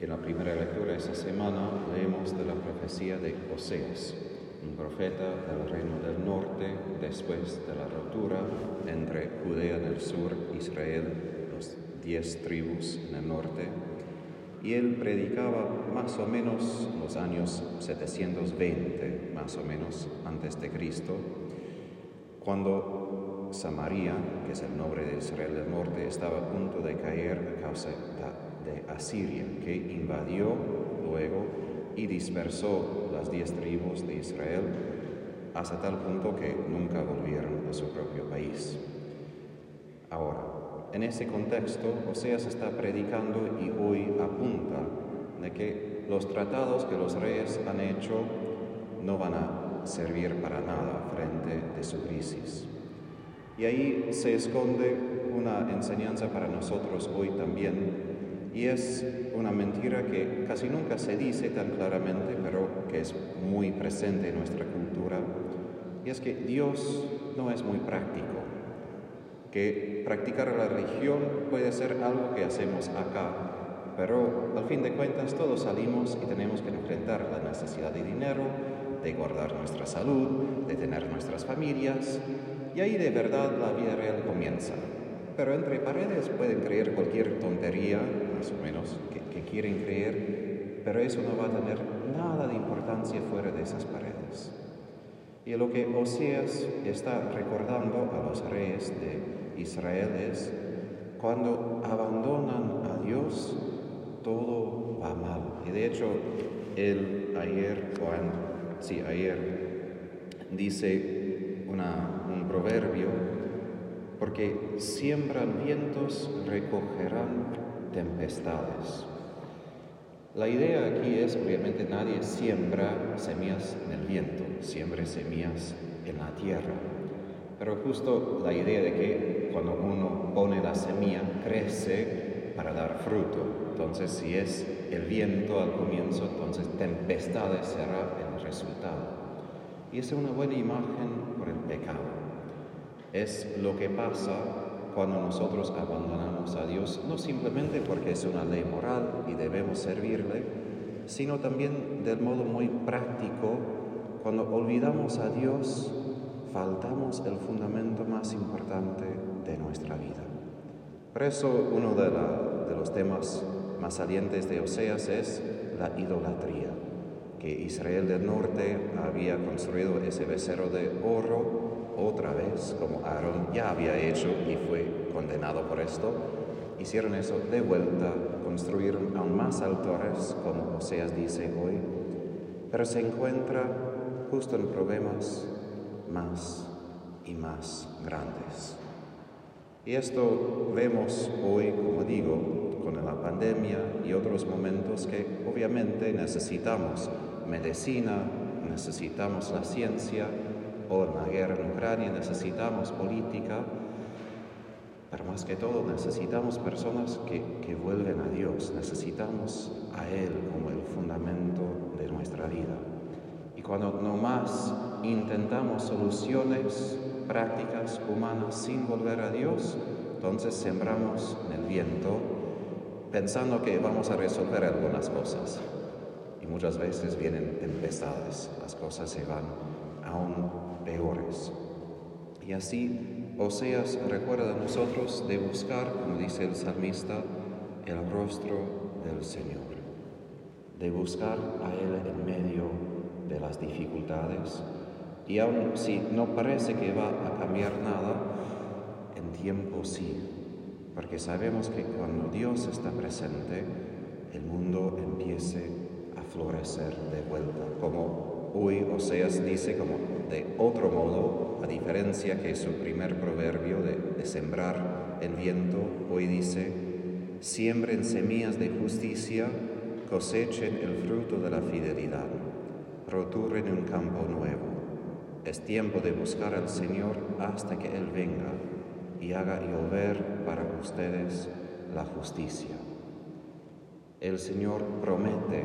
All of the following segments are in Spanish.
En la primera lectura esta semana leemos de la profecía de Oseas, un profeta del reino del norte después de la rotura entre Judea en el sur, Israel, los diez tribus en el norte. Y él predicaba más o menos los años 720, más o menos antes de Cristo, cuando Samaria, que es el nombre de Israel del norte, estaba a punto de caer a causa de de Asiria, que invadió luego y dispersó las diez tribus de Israel hasta tal punto que nunca volvieron a su propio país. Ahora, en ese contexto, Oseas está predicando y hoy apunta de que los tratados que los reyes han hecho no van a servir para nada frente de su crisis. Y ahí se esconde una enseñanza para nosotros hoy también y es una mentira que casi nunca se dice tan claramente, pero que es muy presente en nuestra cultura. Y es que Dios no es muy práctico, que practicar la religión puede ser algo que hacemos acá, pero al fin de cuentas todos salimos y tenemos que enfrentar la necesidad de dinero, de guardar nuestra salud, de tener nuestras familias, y ahí de verdad la vida real comienza. Pero entre paredes pueden creer cualquier tontería, más o menos, que, quieren creer, pero eso no va a tener nada de importancia fuera de esas paredes. Y lo que Oseas está recordando a los reyes de Israel es, cuando abandonan a Dios, todo va mal. Y de hecho, él ayer, Juan, sí, ayer, dice un proverbio porque siembran vientos, recogerán tempestades. La idea aquí es, obviamente, nadie siembra semillas en el viento, siembra semillas en la tierra. Pero justo la idea de que cuando uno pone la semilla, crece para dar fruto. Entonces, si es el viento al comienzo, entonces tempestades será el resultado. Y es una buena imagen por el pecado. Es lo que pasa cuando nosotros abandonamos a Dios, no simplemente porque es una ley moral y debemos servirle, sino también del modo muy práctico, cuando olvidamos a Dios, faltamos el fundamento más importante de nuestra vida. Por eso uno de, de los temas más salientes de Oseas es la idolatría, que Israel del norte había construido ese becerro de oro como Aarón ya había hecho y fue condenado por esto, hicieron eso de vuelta, construyeron aún más altares, como Oseas dice hoy, pero se encuentra justo en problemas más y más grandes. Y esto vemos hoy, como digo, con la pandemia y otros momentos que obviamente necesitamos medicina, necesitamos la ciencia, en la guerra en Ucrania necesitamos política, pero más que todo necesitamos personas que, que vuelven a Dios, necesitamos a Él como el fundamento de nuestra vida. Y cuando nomás intentamos soluciones prácticas humanas sin volver a Dios, entonces sembramos en el viento pensando que vamos a resolver algunas cosas. Y muchas veces vienen tempestades, las cosas se van aún peores. Y así Oseas recuerda a nosotros de buscar, como dice el salmista, el rostro del Señor, de buscar a Él en medio de las dificultades. Y aun si no parece que va a cambiar nada, en tiempo sí, porque sabemos que cuando Dios está presente, el mundo empiece a florecer de vuelta, como Hoy Oseas dice como de otro modo, a diferencia que su primer proverbio de, sembrar el viento, hoy dice, siembren semillas de justicia, cosechen el fruto de la fidelidad, roturen un campo nuevo. Es tiempo de buscar al Señor hasta que Él venga y haga llover para ustedes la justicia. El Señor promete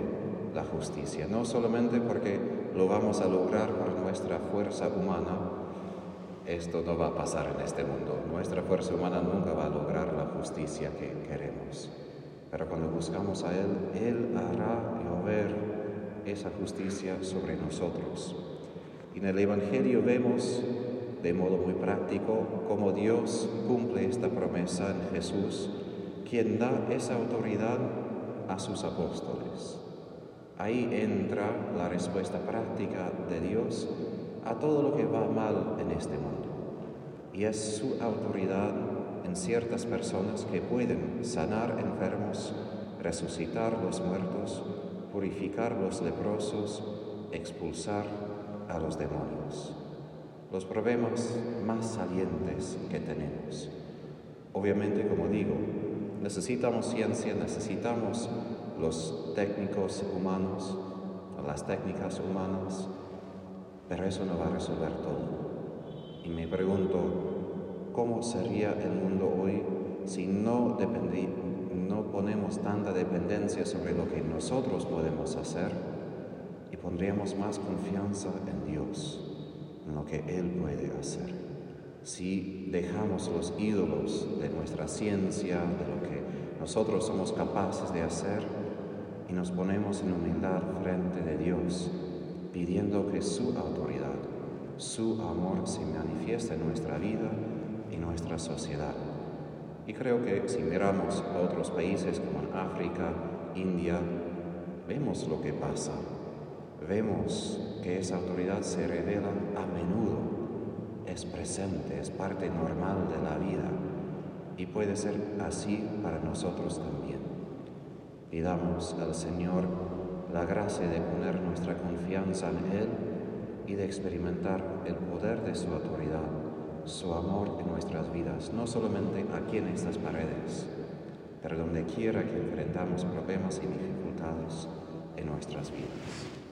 la justicia, no solamente porque lo vamos a lograr por nuestra fuerza humana, esto no va a pasar en este mundo. Nuestra fuerza humana nunca va a lograr la justicia que queremos. Pero cuando buscamos a Él, Él hará llover esa justicia sobre nosotros. Y en el Evangelio vemos de modo muy práctico cómo Dios cumple esta promesa en Jesús, quien da esa autoridad a sus apóstoles. Ahí entra la respuesta práctica de Dios a todo lo que va mal en este mundo. Y es su autoridad en ciertas personas que pueden sanar enfermos, resucitar los muertos, purificar los leprosos, expulsar a los demonios. Los problemas más salientes que tenemos. Obviamente, como digo, necesitamos ciencia, necesitamos los técnicos humanos, las técnicas humanas, pero eso no va a resolver todo. Y me pregunto, ¿cómo sería el mundo hoy si no, no ponemos tanta dependencia sobre lo que nosotros podemos hacer y pondríamos más confianza en Dios, en lo que Él puede hacer? Si dejamos los ídolos de nuestra ciencia, de lo que nosotros somos capaces de hacer, y nos ponemos en humildad frente de Dios, pidiendo que su autoridad, su amor se manifieste en nuestra vida y nuestra sociedad. Y creo que si miramos a otros países como África, India, vemos lo que pasa. Vemos que esa autoridad se revela a menudo, es presente, es parte normal de la vida y puede ser así para nosotros también. Pidamos al Señor la gracia de poner nuestra confianza en Él y de experimentar el poder de su autoridad, su amor en nuestras vidas, no solamente aquí en estas paredes, pero donde quiera que enfrentamos problemas y dificultades en nuestras vidas.